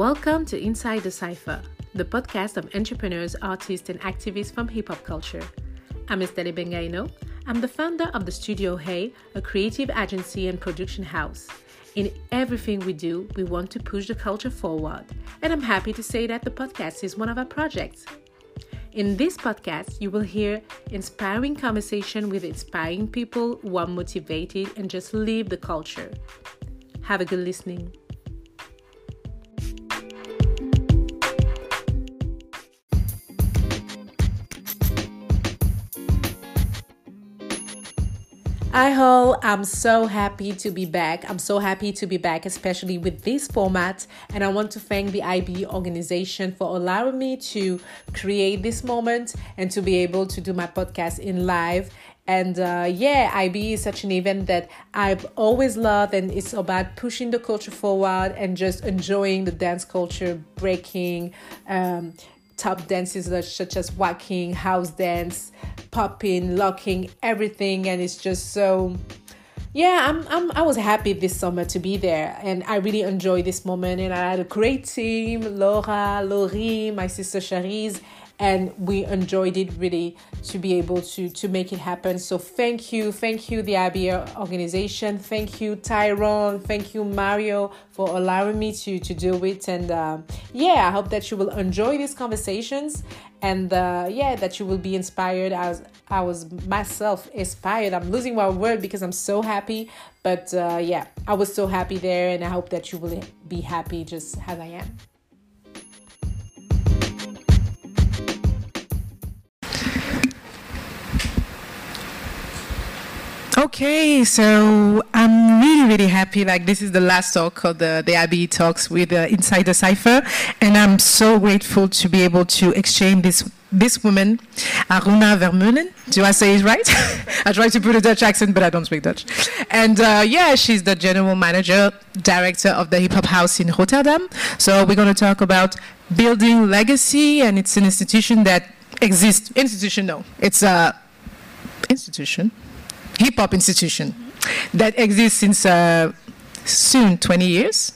Welcome to Inside the Cypher, the podcast of entrepreneurs, artists, and activists from hip hop culture. I'm Estelle Bengaino. I'm the founder of the Studio Hey, a creative agency and production house. In everything we do, we want to push the culture forward, and I'm happy to say that the podcast is one of our projects. In this podcast, you will hear inspiring conversation with inspiring people who are motivated and just live the culture. Have a good listening. Hi all, I'm so happy to be back. I'm so happy to be back, especially with this format. And I want to thank the IB organization for allowing me to create this moment and to be able to do my podcast in live. And uh, yeah, IB is such an event that I've always loved, and it's about pushing the culture forward and just enjoying the dance culture, breaking, um, top dances such as walking, house dance, popping, locking, everything, and it's just so. Yeah, I'm, I'm. I was happy this summer to be there, and I really enjoyed this moment. And I had a great team: Laura, Laurie, my sister Charisse, and we enjoyed it really to be able to to make it happen. So thank you thank you the IB organization. Thank you Tyrone. Thank you Mario for allowing me to to do it. And uh, yeah I hope that you will enjoy these conversations and uh, yeah that you will be inspired as I was myself inspired. I'm losing my word because I'm so happy but uh, yeah I was so happy there and I hope that you will be happy just as I am Okay, so I'm really, really happy. Like this is the last talk of the, the IB talks with uh, Inside the Cypher, and I'm so grateful to be able to exchange this this woman, Aruna Vermeulen. Do I say it right? I try to put a Dutch accent, but I don't speak Dutch. And uh, yeah, she's the general manager, director of the Hip Hop House in Rotterdam. So we're going to talk about building legacy, and it's an institution that exists. Institution, no, it's a institution hip hop institution that exists since uh, soon 20 years.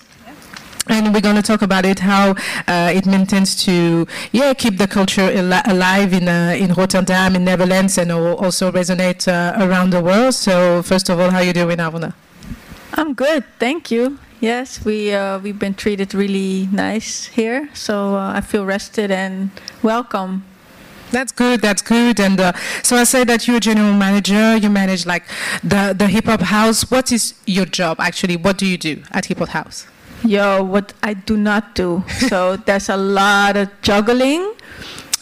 And we're going to talk about it how uh, it maintains to yeah keep the culture al alive in uh, in Rotterdam in Netherlands and also resonate uh, around the world. So first of all how are you doing Aruna I'm good thank you. Yes we uh, we've been treated really nice here. So uh, I feel rested and welcome that's good. That's good. And uh, so I say that you're a general manager. You manage like the the hip hop house. What is your job actually? What do you do at hip hop house? Yo, what I do not do. So there's a lot of juggling.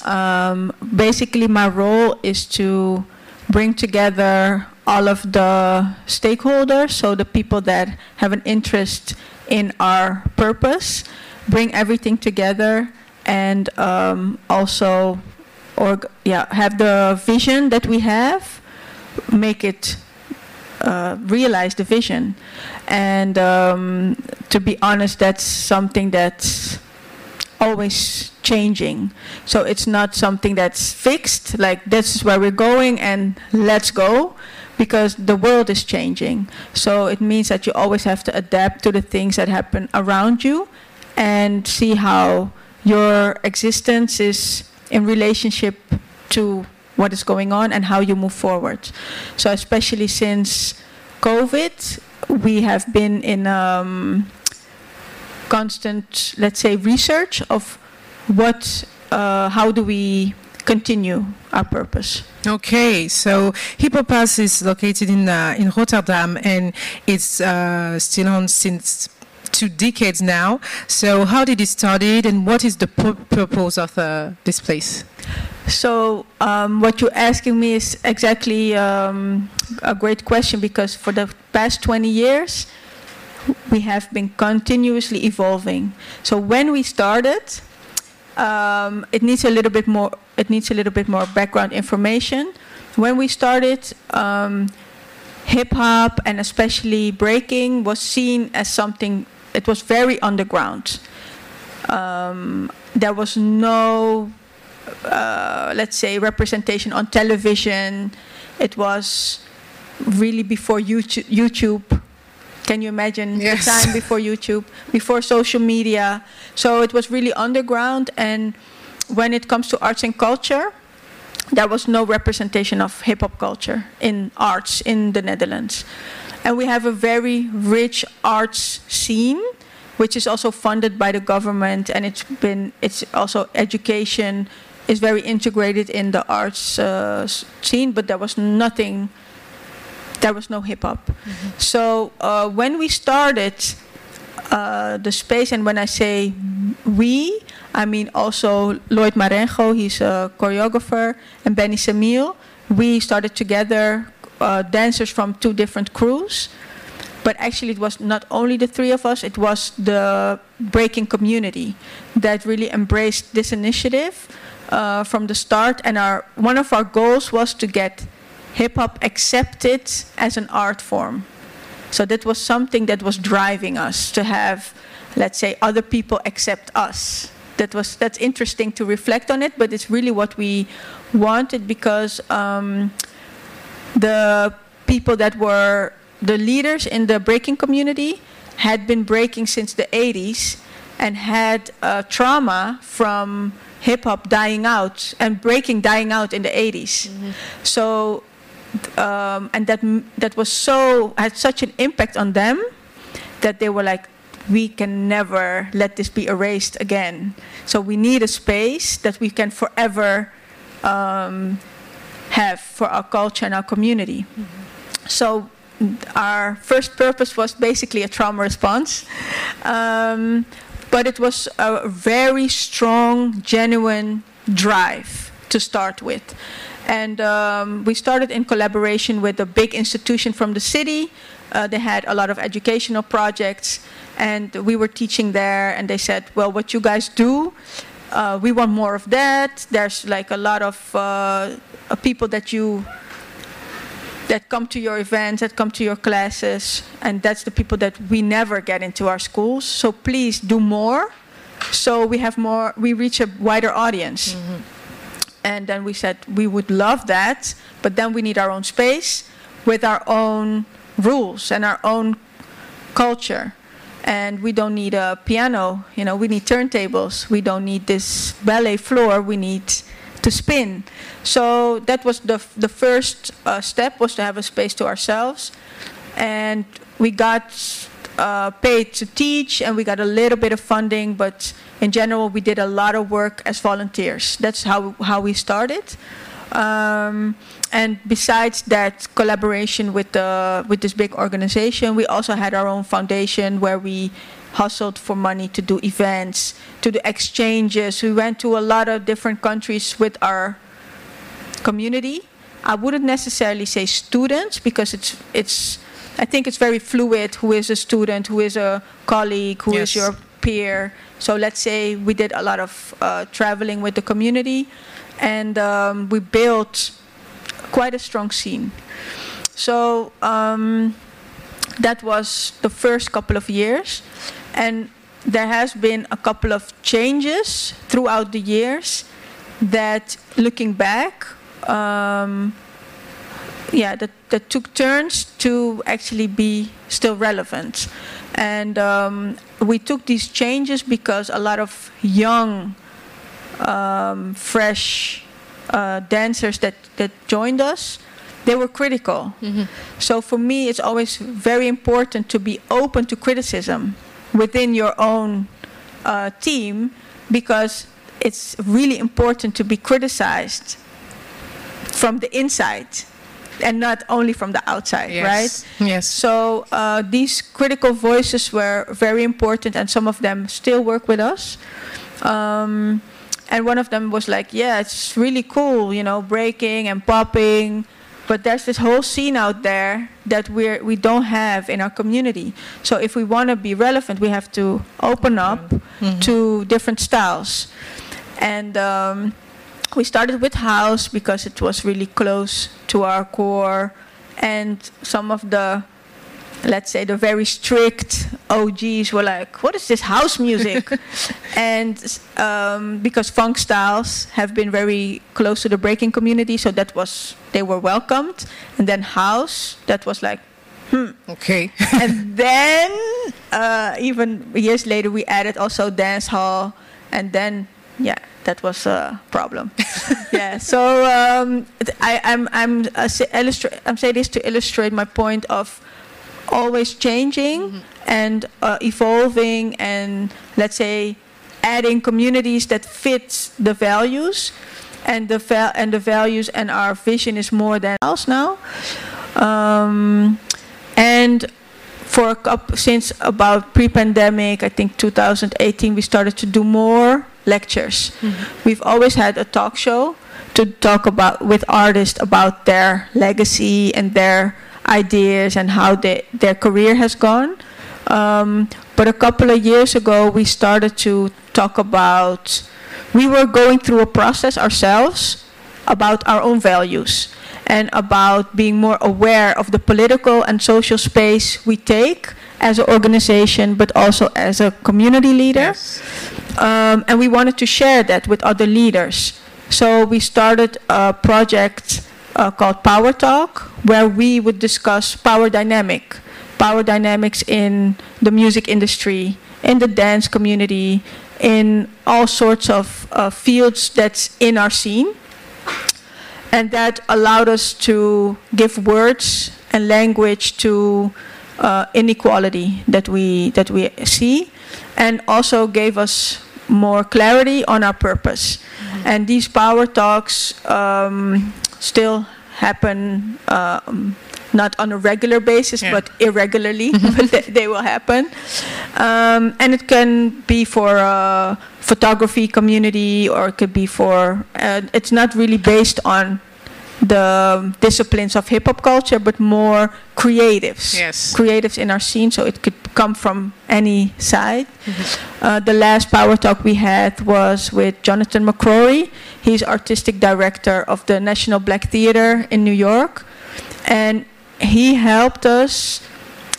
Um, basically, my role is to bring together all of the stakeholders, so the people that have an interest in our purpose, bring everything together, and um, also or yeah, have the vision that we have, make it uh, realize the vision. And um, to be honest, that's something that's always changing. So it's not something that's fixed, like this is where we're going and let's go, because the world is changing. So it means that you always have to adapt to the things that happen around you and see how your existence is in relationship to what is going on and how you move forward. So especially since COVID, we have been in um, constant, let's say, research of what, uh, how do we continue our purpose. Okay, so Hip Hop is located in uh, in Rotterdam and it's uh, still on since two decades now. So how did it started and what is the purpose of uh, this place? So um, what you're asking me is exactly um, a great question because for the past 20 years, we have been continuously evolving. So when we started, um, it needs a little bit more. It needs a little bit more background information. When we started, um, hip hop and especially breaking was seen as something it was very underground. Um, there was no, uh, let's say, representation on television. It was really before YouTube, YouTube Can you imagine Yes. the time before YouTube, before social media? So it was really underground. And when it comes to arts and culture, there was no representation of hip hop culture in arts in the Netherlands. And we have a very rich arts scene, which is also funded by the government, and it's been it's also education is very integrated in the arts uh, scene, but there was nothing. There was no hip hop. So uh, when we started uh, the space, and when I say we, I mean also Lloyd Marengo, he's a choreographer, and Benny Samil. We started together, uh, dancers from two different crews. But actually, it was not only the three of us, it was the breaking community that really embraced this initiative uh, from the start. And our, one of our goals was to get hip hop accepted as an art form. So that was something that was driving us to have, let's say, other people accept us. That was that's interesting to reflect on it, but it's really what we wanted because um, the people that were the leaders in the breaking community had been breaking since the 80s and had uh, trauma from hip hop dying out and breaking dying out in the 80s. So um, and that that was so had such an impact on them that they were like we can never let this be erased again so we need a space that we can forever um, have for our culture and our community so our first purpose was basically a trauma response um, but it was a very strong genuine drive to start with and um, we started in collaboration with a big institution from the city. Uh, they had a lot of educational projects, and we were teaching there. And they said, "Well, what you guys do, uh, we want more of that. There's like a lot of uh, people that you that come to your events, that come to your classes, and that's the people that we never get into our schools. So please do more, so we have more. We reach a wider audience." Mm-hmm. And then we said we would love that, but then we need our own space with our own rules and our own culture. And we don't need a piano, you know, we need turntables. We don't need this ballet floor, we need to spin. So that was the, the first uh, step was to have a space to ourselves. And we got uh, paid to teach and we got a little bit of funding, but in general, we did a lot of work as volunteers. That's how, how we started. Um, and besides that collaboration with, the, with this big organization, we also had our own foundation where we hustled for money to do events, to do exchanges. We went to a lot of different countries with our community. I wouldn't necessarily say students because it's it's I think it's very fluid who is a student, who is a colleague, who is Yes. your peer. So let's say we did a lot of uh, traveling with the community and um, we built quite a strong scene. So um, that was the first couple of years and there has been a couple of changes throughout the years that looking back um, yeah that, that took turns to actually be still relevant. And um, we took these changes because a lot of young um, fresh uh, dancers that, that joined us they were critical. So for me it's always very important to be open to criticism within your own uh, team because it's really important to be criticized from the inside and not only from the outside, Yes. right? Yes. So uh, these critical voices were very important, and some of them still work with us. Um, and one of them was like, "Yeah, it's really cool, you know, breaking and popping, but there's this whole scene out there that we're we don't have in our community. So if we want to be relevant, we have to open up to different styles." And um, we started with house because it was really close to our core and some of the let's say the very strict OGs were like, "What is this house music?" and um, because funk styles have been very close to the breaking community, so that was they were welcomed. And then house, that was like, hmm. Okay. and then uh, even years later, we added also dance hall, and then yeah, that was a problem. yeah. So um, I, I'm I'm uh, illustrate I'm saying this to illustrate my point of always changing mm-hmm. and uh, evolving, and let's say adding communities that fit the values, and the va- and the values and our vision is more than else now. Um, and for a couple, since about pre-pandemic, I think 2018, we started to do more lectures. Mm-hmm. We've always had a talk show to talk about with artists about their legacy and their ideas and how they, their career has gone. Um, but a couple of years ago, we started to talk about. We were going through a process ourselves about our own values and about being more aware of the political and social space we take as an organization, but also as a community leader. Yes. Um, and we wanted to share that with other leaders. So we started a project uh, called Power Talk, where we would discuss power dynamic, power dynamics in the music industry, in the dance community, in all sorts of uh, fields that's in our scene. And that allowed us to give words and language to uh, inequality that we that we see, and also gave us more clarity on our purpose. Mm-hmm. And these power talks um, still happen. Um, not on a regular basis, yeah. but irregularly, but they, they, will happen. Um, and it can be for a photography community, or it could be for. Uh, it's not really based on the disciplines of hip hop culture, but more creatives. Yes. Creatives in our scene, so it could come from any side. Mm-hmm. Uh, the last power talk we had was with Jonathan McCrory. He's artistic director of the National Black Theater in New York. And he helped us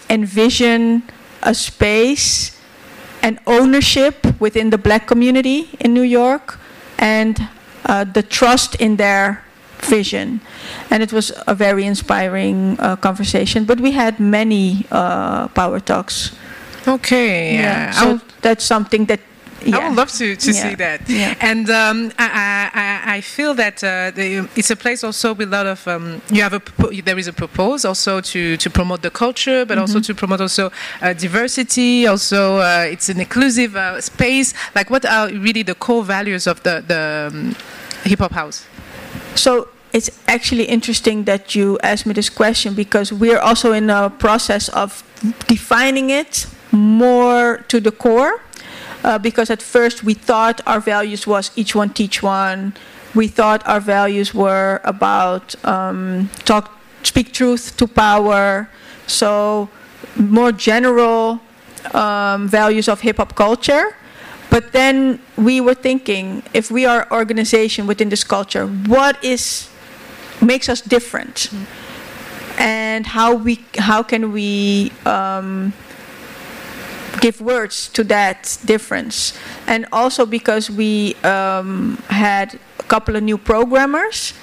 envision a space and ownership within the black community in New York and uh, the trust in their vision. And it was a very inspiring uh, conversation. But we had many uh, power talks. Okay. Yeah. So that's something that yeah. I would love to, to yeah. see that. Yeah. And um, I, I, I, feel that uh, the, it's a place also with a lot of um, you have a there is a purpose also to, to promote the culture, but mm-hmm. also to promote also uh, diversity. Also, uh, it's an inclusive uh, space. Like, what are really the core values of the the um, hip hop house? So it's actually interesting that you asked me this question because we're also in a process of defining it more to the core. Uh, because at first we thought our values was each one teach one. We thought our values were about um, talk, speak truth to power. So more general um, values of hip hop culture. But then we were thinking, if we are organization within this culture, what is makes us different, and how we how can we um, give words to that difference, and also because we um, had a couple of new programmers,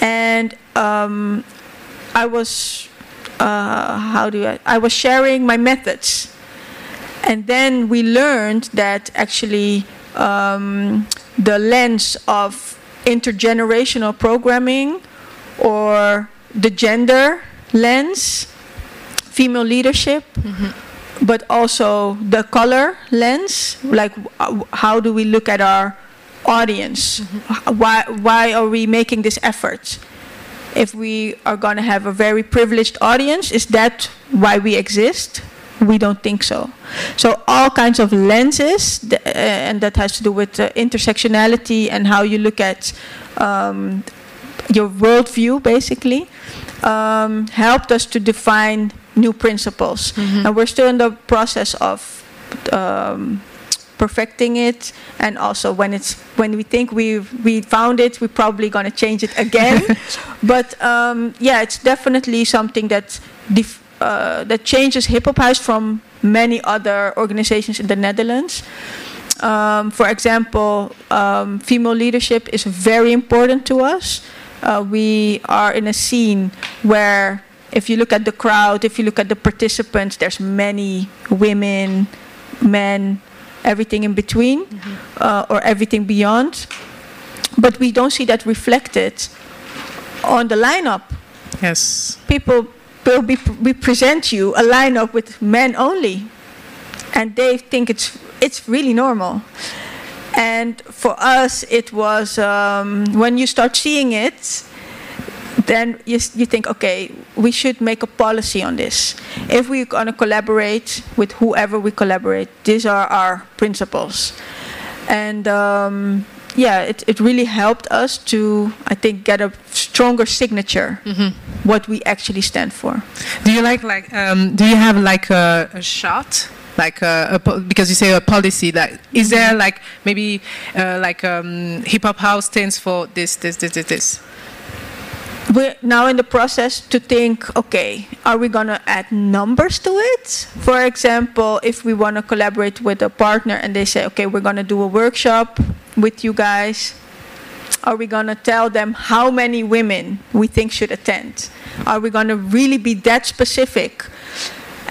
and um, I was uh, how do I I was sharing my methods, and then we learned that actually um, the lens of intergenerational programming or the gender lens, female leadership, mm-hmm. but also the color lens, like uh, how do we look at our audience? Mm-hmm. Why, why are we making this effort? If we are going to have a very privileged audience, is that why we exist? We don't think so. So all kinds of lenses, th- uh, and that has to do with uh, intersectionality and how you look at um, your worldview basically um, helped us to define new principles mm-hmm. and we're still in the process of um, perfecting it and also when it's when we think we we found it we're probably going to change it again but um, yeah it's definitely something that def- uh, that changes hip hop house from many other organizations in the Netherlands um, for example um, female leadership is very important to us uh, we are in a scene where if you look at the crowd, if you look at the participants, there's many women, men, everything in between, mm-hmm. uh, or everything beyond. But we don't see that reflected on the lineup. Yes. People will be, we present you a lineup with men only, and they think it's it's really normal. And for us, it was um, when you start seeing it, then you, you think, okay, we should make a policy on this. If we're going to collaborate with whoever we collaborate, these are our principles. And um, yeah, it, it really helped us to, I think, get a stronger signature, mm-hmm. what we actually stand for. Do you like, like, um, do you have like a, a shot like uh, a, because you say a policy like mm-hmm. there like maybe uh, like um, hip hop house stands for this this this this this we're now in the process to think okay are we going to add numbers to it for example if we want to collaborate with a partner and they say okay we're going to do a workshop with you guys are we going to tell them how many women we think should attend are we going to really be that specific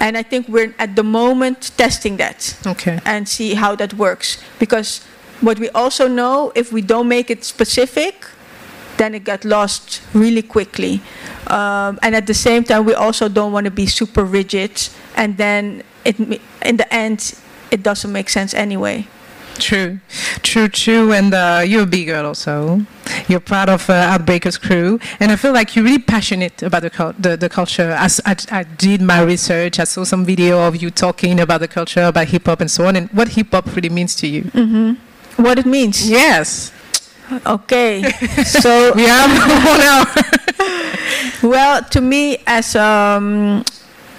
and I think we're at the moment testing that. Okay. And see how that works. Because what we also know, if we don't make it specific, then it got lost really quickly. Um, and at the same time, we also don't want to be super rigid. And then it, in the end, it doesn't make sense anyway. True, true, true. And uh, you're a big girl also. You're part of uh, Outbreakers crew, and I feel like you're really passionate about the the, the culture. As I, I, did my research, I saw some video of you talking about the culture, about hip hop, and so on, and what hip hop really means to you. Mm-hmm. What it means? Yes. Okay. so we have one hour. well, to me, as um,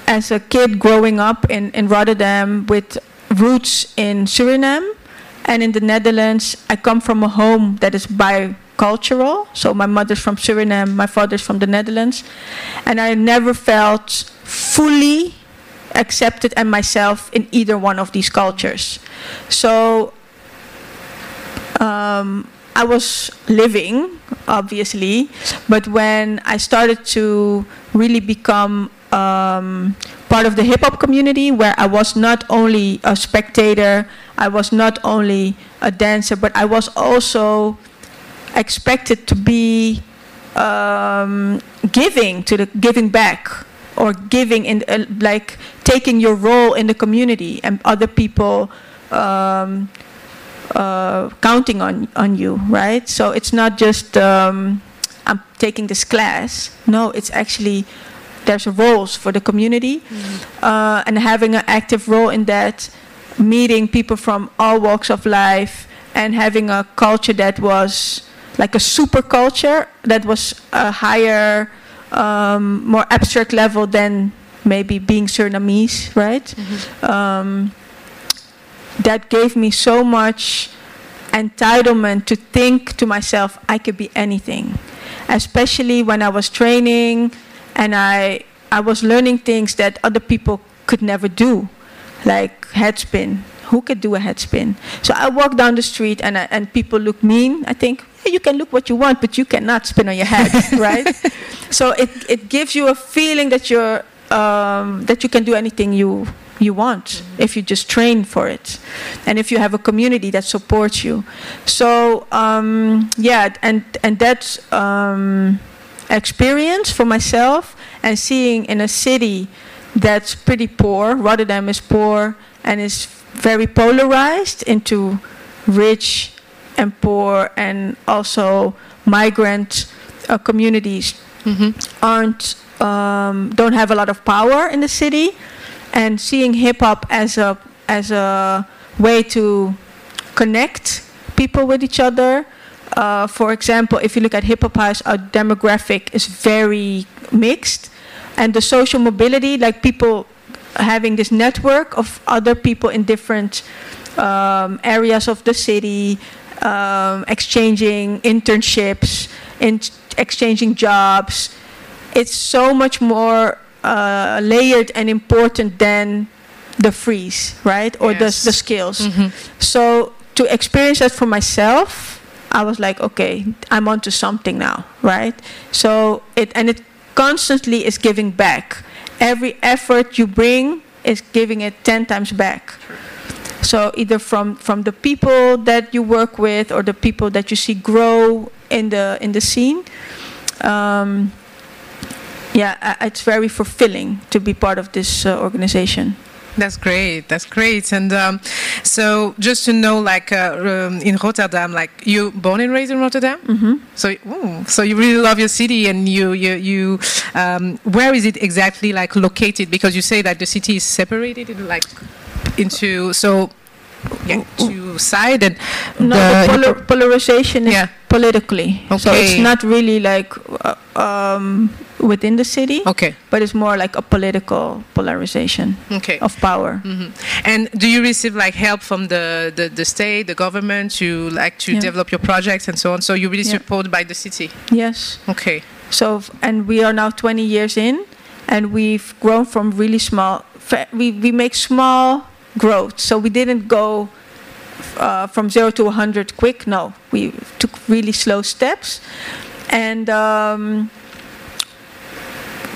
as a kid growing up in in Rotterdam with roots in Suriname and in the Netherlands, I come from a home that is bicultural. So my mother's from Suriname, my father's from the Netherlands. And I never felt fully accepted and myself in either one of these cultures. So um, I was living, obviously, but when I started to really become um, part of the hip hop community, where I was not only a spectator, I was not only a dancer, but I was also expected to be um, giving to the giving back or giving in uh, like taking your role in the community and other people um, uh, counting on on you, right? So it's not just um, I'm taking this class. No, it's actually there's a roles for the community mm-hmm. uh, and having an active role in that meeting people from all walks of life and having a culture that was like a super culture that was a higher, um, more abstract level than maybe being Surinamese, right? Mm-hmm. Um, that gave me so much entitlement to think to myself, I could be anything. Especially when I was training and I, I was learning things that other people could never do like head spin. Who could do a head spin? So I walk down the street and, I, and people look mean. I think, you can look what you want, but you cannot spin on your head, right? So it, it gives you a feeling that you're um, that you can do anything you you want mm-hmm. if you just train for it and if you have a community that supports you so um, yeah and and that um, experience for myself and seeing in a city that's pretty poor. Rotterdam is poor and is very polarized into rich and poor, and also migrant uh, communities mm-hmm. aren't um, don't have a lot of power in the city. And seeing hip hop as a as a way to connect people with each other. Uh, for example, if you look at hip hop house, our demographic is very mixed and the social mobility, like people having this network of other people in different um, areas of the city, um, exchanging internships, in exchanging jobs. It's so much more uh, layered and important than the freeze, right? Or yes. the, the skills. Mm-hmm. So to experience that for myself, I was like, okay, I'm onto something now, right? So it and it constantly is giving back. Every effort you bring is giving it 10 times back. So either from, from the people that you work with or the people that you see grow in the, in the scene. Um, yeah, it's very fulfilling to be part of this uh, organization. That's great. That's great. And um, so, just to know, like uh, um, in Rotterdam, like you born and raised in Rotterdam. Mm-hmm. So, ooh, so you really love your city, and you, you, you. Um, where is it exactly like located? Because you say that the city is separated, in, like into so yeah, two side and no, the, polar, polarization is yeah. politically. Okay. So it's not really like uh, um, within the city. Okay. But it's more like a political polarization. Okay. Of power. Mm-hmm. And do you receive like help from the, the, the state, the government to like to yeah. develop your projects and so on? So you're really yeah. supported by the city. Yes. Okay. So and we are now 20 years in, and we've grown from really small. We we make small growth. So we didn't go uh, from zero to 100 quick. No, we took really slow steps, and um,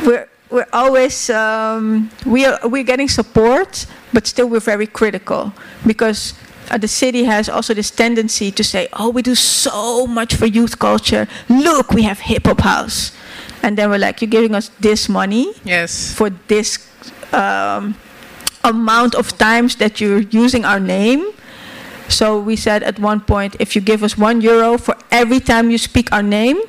we're we're always um, we are we're getting support, but still we're very critical because. Uh, the city has also this tendency to say, "Oh, we do so much for youth culture. Look, we have hip hop house," and then we're like, "You're giving us this money, yes, for this um, amount of times that you're using our name. So we said at one point, if you give us one euro for every time you speak our name,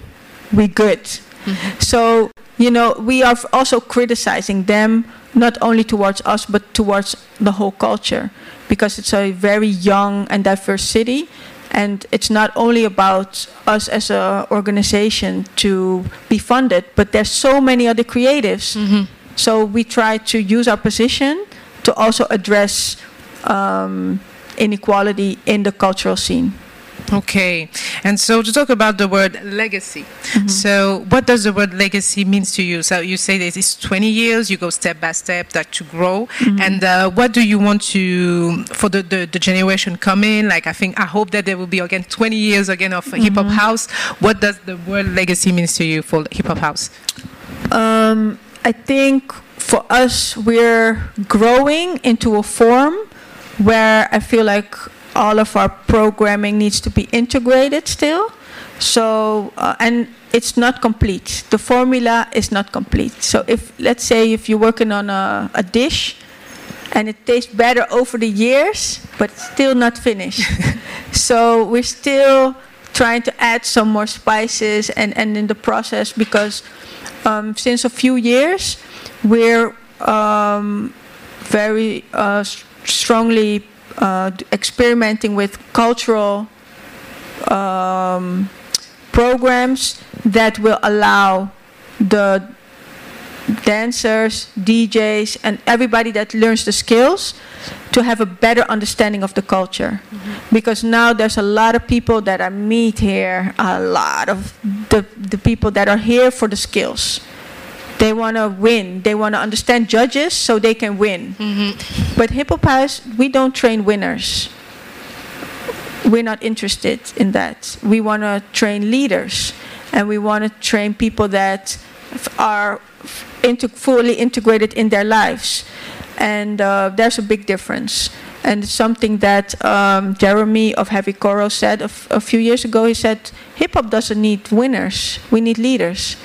we good. Mm-hmm. So you know we are also criticizing them not only towards us but towards the whole culture because it's a very young and diverse city and it's not only about us as an organization to be funded but there's so many other creatives mm-hmm. so we try to use our position to also address um, inequality in the cultural scene. Okay, and so to talk about the word legacy. Mm-hmm. So, what does the word legacy means to you? So, you say that it's 20 years, you go step by step, that to grow. Mm-hmm. And uh, what do you want to for the, the, the generation coming? Like, I think I hope that there will be again 20 years again of mm-hmm. hip hop house. What does the word legacy means to you for hip hop house? Um, I think for us, we're growing into a form where I feel like all of our programming needs to be integrated still. So, uh, and it's not complete. The formula is not complete. So, if let's say if you're working on a, a dish and it tastes better over the years, but still not finished. so, we're still trying to add some more spices and, and in the process because um, since a few years we're um, very uh, strongly uh, experimenting with cultural um, programs that will allow the dancers, DJs, and everybody that learns the skills to have a better understanding of the culture. Mm-hmm. Because now there's a lot of people that I meet here, a lot of the, the people that are here for the skills. They want to win. They want to understand judges so they can win. Mm-hmm. But Hip Hop House, we don't train winners. We're not interested in that. We want to train leaders, and we want to train people that are into, fully integrated in their lives. And uh, there's a big difference. And something that um, Jeremy of Havikoro said a, f- a few years ago. He said, "Hip hop doesn't need winners. We need leaders."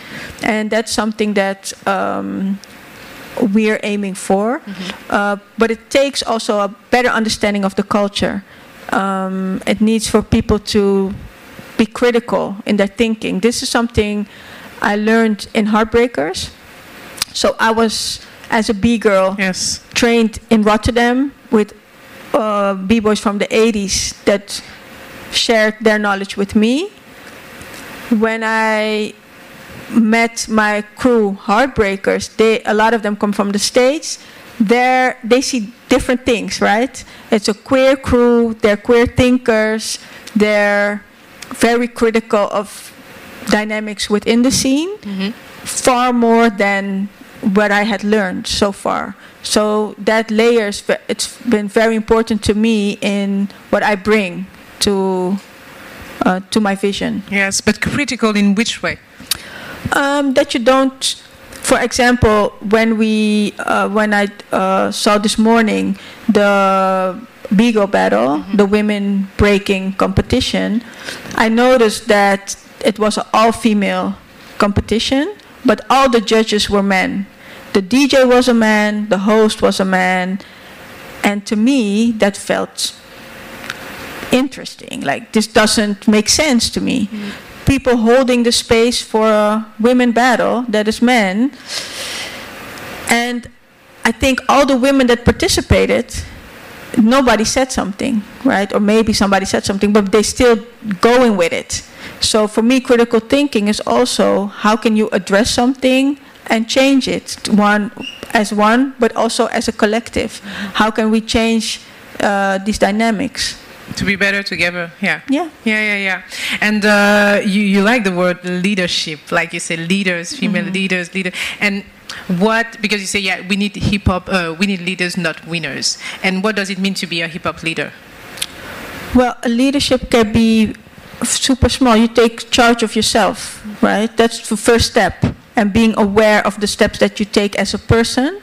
and that's something that um, we're aiming for. Mm-hmm. Uh, but it takes also a better understanding of the culture. Um, it needs for people to be critical in their thinking. This is something I learned in Outbreakers. So I was, as a B girl, yes. trained in Rotterdam with uh, B boys from the 80s that shared their knowledge with me. When I met my crew, Outbreakers, they a lot of them come from the States. They're, they see different things, right? It's a queer crew, they're queer thinkers, they're very critical of dynamics within the scene, mm-hmm. far more than what I had learned so far. So that layers, it's been very important to me in what I bring to uh, to my vision. Yes, but critical in which way? Um, that you don't for example, when we uh, when I uh, saw this morning the B girl battle, mm-hmm. the women breaking competition, I noticed that it was an all-female competition, but all the judges were men. The DJ was a man, the host was a man, and to me that felt interesting. Like this doesn't make sense to me. Mm people holding the space for a women battle that is men. And I think all the women that participated, nobody said something, right? Or maybe somebody said something, but they're still going with it. So for me, critical thinking is also how can you address something and change it one as one, but also as a collective. How can we change uh, these dynamics? to be better together yeah. Yeah. Yeah yeah yeah. And uh, you, you like the word leadership like you say leaders female mm-hmm. leaders leader. And what because you say yeah we need hip hop uh, we need leaders not winners. And what does it mean to be a hip hop leader? Well leadership can be super small. You take charge of yourself right? That's the first step and being aware of the steps that you take as a person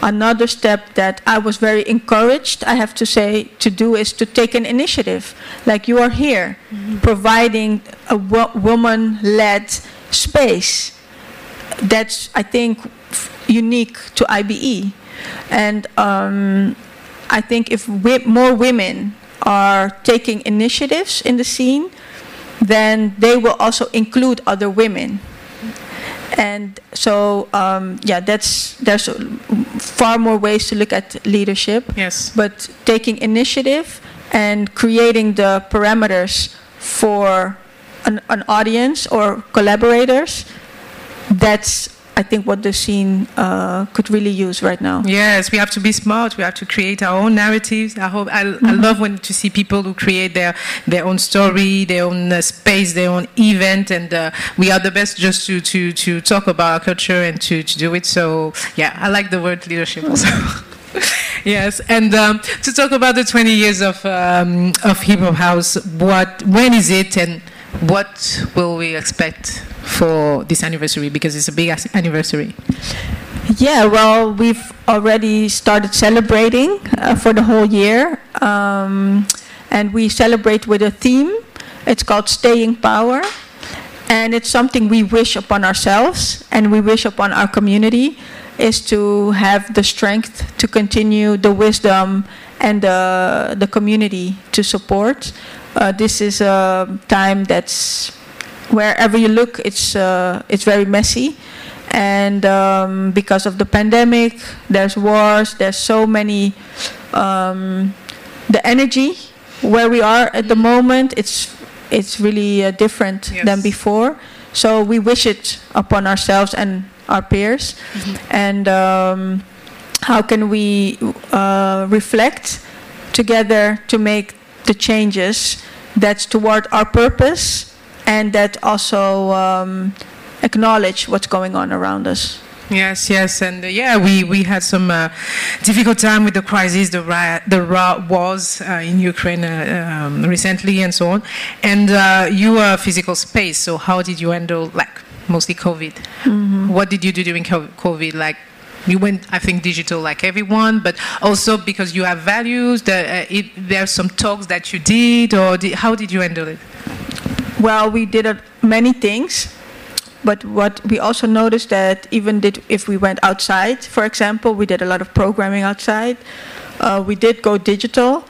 Another step that I was very encouraged, I have to say, to do is to take an initiative. Like you are here, mm-hmm. providing a wo- woman led space. That's, I think, f- unique to IBE. And um, I think if we- more women are taking initiatives in the scene, then they will also include other women and so um, yeah that's there's far more ways to look at leadership. Yes. But taking initiative and creating the parameters for an, an audience or collaborators that's I think what the scene uh, could really use right now. Yes, we have to be smart. We have to create our own narratives. I hope I, mm-hmm. I love when to see people who create their their own story, their own uh, space, their own event, and uh, we are the best just to to to talk about our culture and to to do it. So yeah, I like the word leadership also. yes, and um, to talk about the 20 years of um, of hip hop house, what when is it and what will we expect for this anniversary because it's a big anniversary? Yeah, well, we've already started celebrating uh, for the whole year, um, and we celebrate with a theme. It's called Staying Power, and it's something we wish upon ourselves and we wish upon our community is to have the strength to continue the wisdom and the, the community to support uh, this is a time that's wherever you look, it's uh, it's very messy, and um, because of the pandemic, there's wars. There's so many. Um, the energy where we are at the moment, it's it's really uh, different yes. than before. So we wish it upon ourselves and our peers, mm-hmm. and um, how can we uh, reflect together to make the changes that's toward our purpose and that also um, acknowledge what's going on around us. Yes, yes, and uh, yeah, we, we had some uh, difficult time with the crisis, the riot, the wars uh, in Ukraine uh, um, recently, and so on. And uh, you are a physical space, so how did you handle like mostly COVID? Mm-hmm. What did you do during COVID? Like you went, I think, digital like everyone, but also because you have values. That uh, it, there are some talks that you did, or did, how did you handle it? Well, we did uh, many things, but what we also noticed that even did, if we went outside, for example, we did a lot of programming outside. Uh, we did go digital,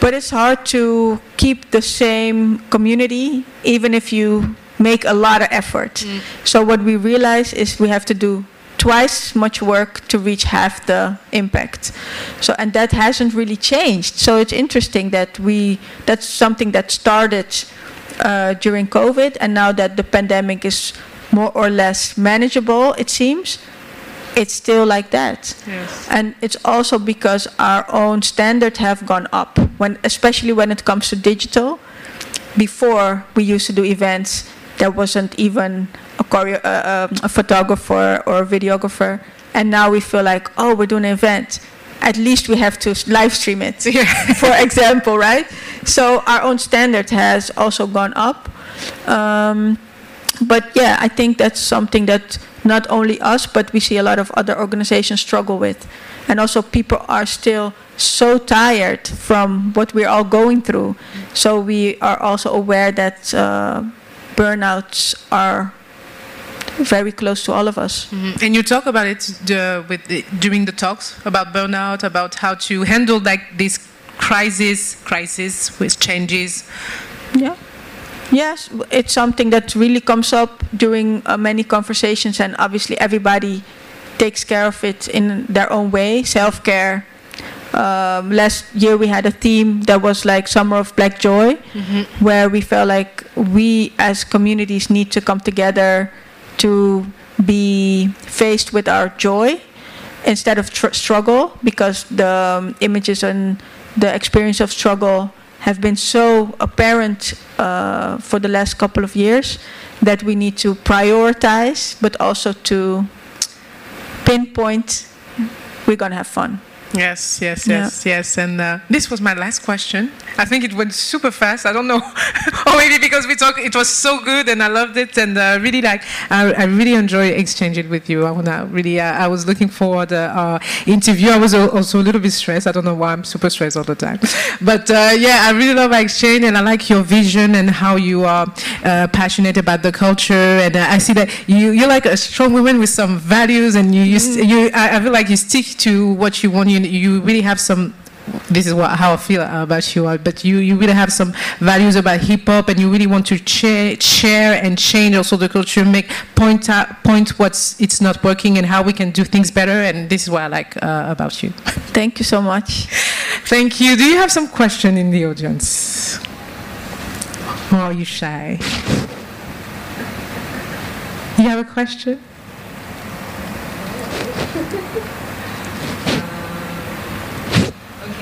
but it's hard to keep the same community even if you make a lot of effort. Mm. So what we realize is we have to do twice much work to reach half the impact. So, and that hasn't really changed. So it's interesting that we, that's something that started uh, during COVID, and now that the pandemic is more or less manageable, it seems, it's still like that. Yes. And it's also because our own standards have gone up, when, especially when it comes to digital. Before, we used to do events there wasn't even a, choreo- uh, um, a photographer or a videographer. And now we feel like, oh, we're doing an event. At least we have to live stream it, for example, right? So our own standard has also gone up. Um, but yeah, I think that's something that not only us, but we see a lot of other organizations struggle with. And also, people are still so tired from what we're all going through. So, we are also aware that uh, burnouts are very close to all of us. Mm-hmm. And you talk about it the, with the, during the talks about burnout, about how to handle like this crisis, crisis with changes. Yeah. Yes, it's something that really comes up during uh, many conversations, and obviously everybody takes care of it in their own way. Self care. Um, last year we had a theme that was like Summer of Black Joy, mm-hmm. where we felt like we as communities need to come together to be faced with our joy instead of tr- struggle because the um, images and the experience of struggle have been so apparent uh, for the last couple of years that we need to prioritize but also to pinpoint we're going to have fun Yes, yes, yes, yeah. yes. And uh, this was my last question. I think it went super fast. I don't know, or maybe because we talked, it was so good and I loved it and uh, really like I, I really enjoy exchanging with you. I wanna really. Uh, I was looking forward uh, our interview. I was also a little bit stressed. I don't know why I'm super stressed all the time, but uh, yeah, I really love our exchange and I like your vision and how you are uh, passionate about the culture. And I see that you you're like a strong woman with some values and you you, mm. you I, I feel like you stick to what you want. You you really have some this is what, how I feel about you, but you, you really have some values about hip hop, and you really want to share, share and change also the culture, make point out, point what's it's not working and how we can do things better. And this is what I like uh, about you. Thank you so much. Thank you. Do you have some question in the audience? Or are you shy? You have a question?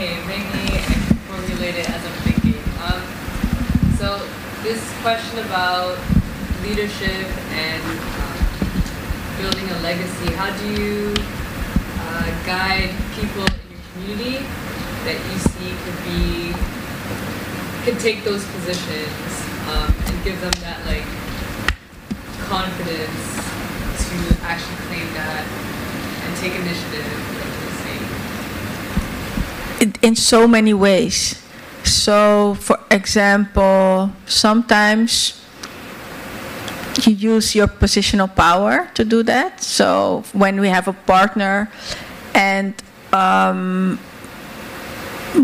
okay, maybe I can formulate it as I'm thinking. Um, so this question about leadership and um, building a legacy, how do you uh, guide people in your community that you see could be, could take those positions um, and give them that like confidence to actually claim that and take initiative In, in so many ways. So, for example, sometimes you use your positional power to do that. So, when we have a partner and um,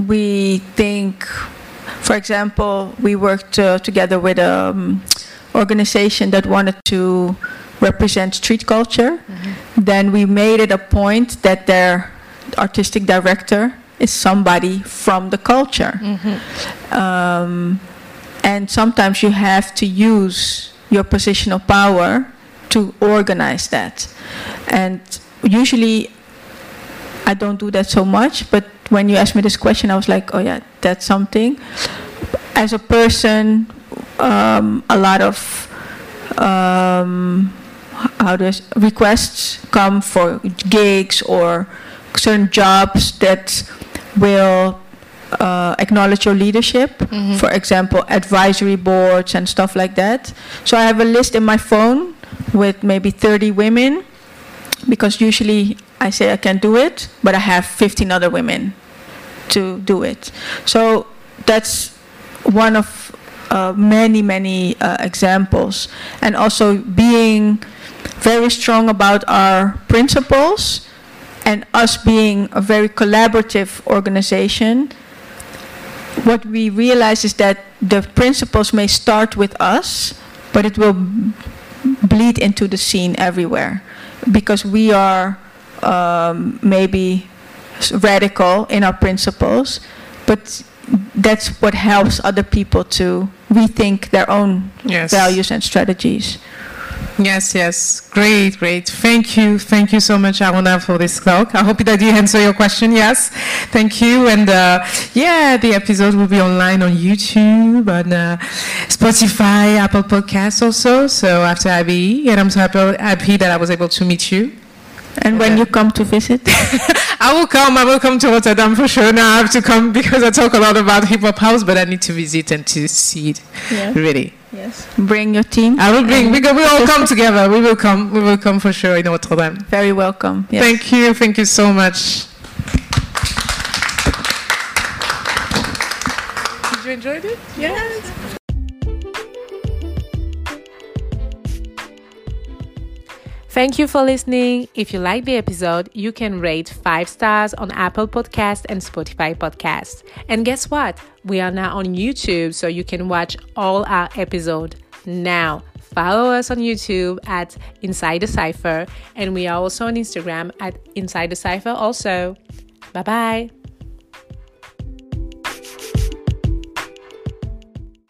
we think, for example, we worked uh, together with an um, organization that wanted to represent street culture, mm-hmm. then we made it a point that their artistic director is somebody from the culture. Mm-hmm. Um, and sometimes you have to use your position of power to organize that. And usually I don't do that so much, but when you asked me this question, I was like, oh yeah, that's something. As a person, um, a lot of um, how does requests come for gigs or certain jobs that will uh, acknowledge your leadership. Mm-hmm. For example, advisory boards and stuff like that. So I have a list in my phone with maybe 30 women because usually I say I can do it, but I have 15 other women to do it. So that's one of uh, many, many uh, examples. And also being very strong about our principles and us being a very collaborative organization, what we realize is that the principles may start with us, but it will bleed into the scene everywhere because we are um, maybe radical in our principles, but that's what helps other people to rethink their own yes. values and strategies. Yes, yes. Great, great. Thank you. Thank you so much, Aruna, for this talk. I hope that you answer your question. Yes. Thank you. And uh, yeah, the episode will be online on YouTube, on uh, Spotify, Apple Podcasts also. So after IBE, and I'm so happy, happy that I was able to meet you. And when you come to visit? I will come. I will come to Rotterdam for sure. Now I have to come because I talk a lot about hip hop house, but I need to visit and to see it. Yeah. Really. Yes. Bring your team. I will bring. We, go, we all come together. We will come. We will come for sure in Rotterdam. Very welcome. Yes. Thank you. Thank you so much. Did you enjoy it? Yes. Thank you for listening. If you like the episode, you can rate 5 stars on Apple Podcast and Spotify Podcast. And guess what? We are now on YouTube so you can watch all our episodes now. Follow us on YouTube at Inside the Cipher and we are also on Instagram at Inside the Cipher also. Bye bye.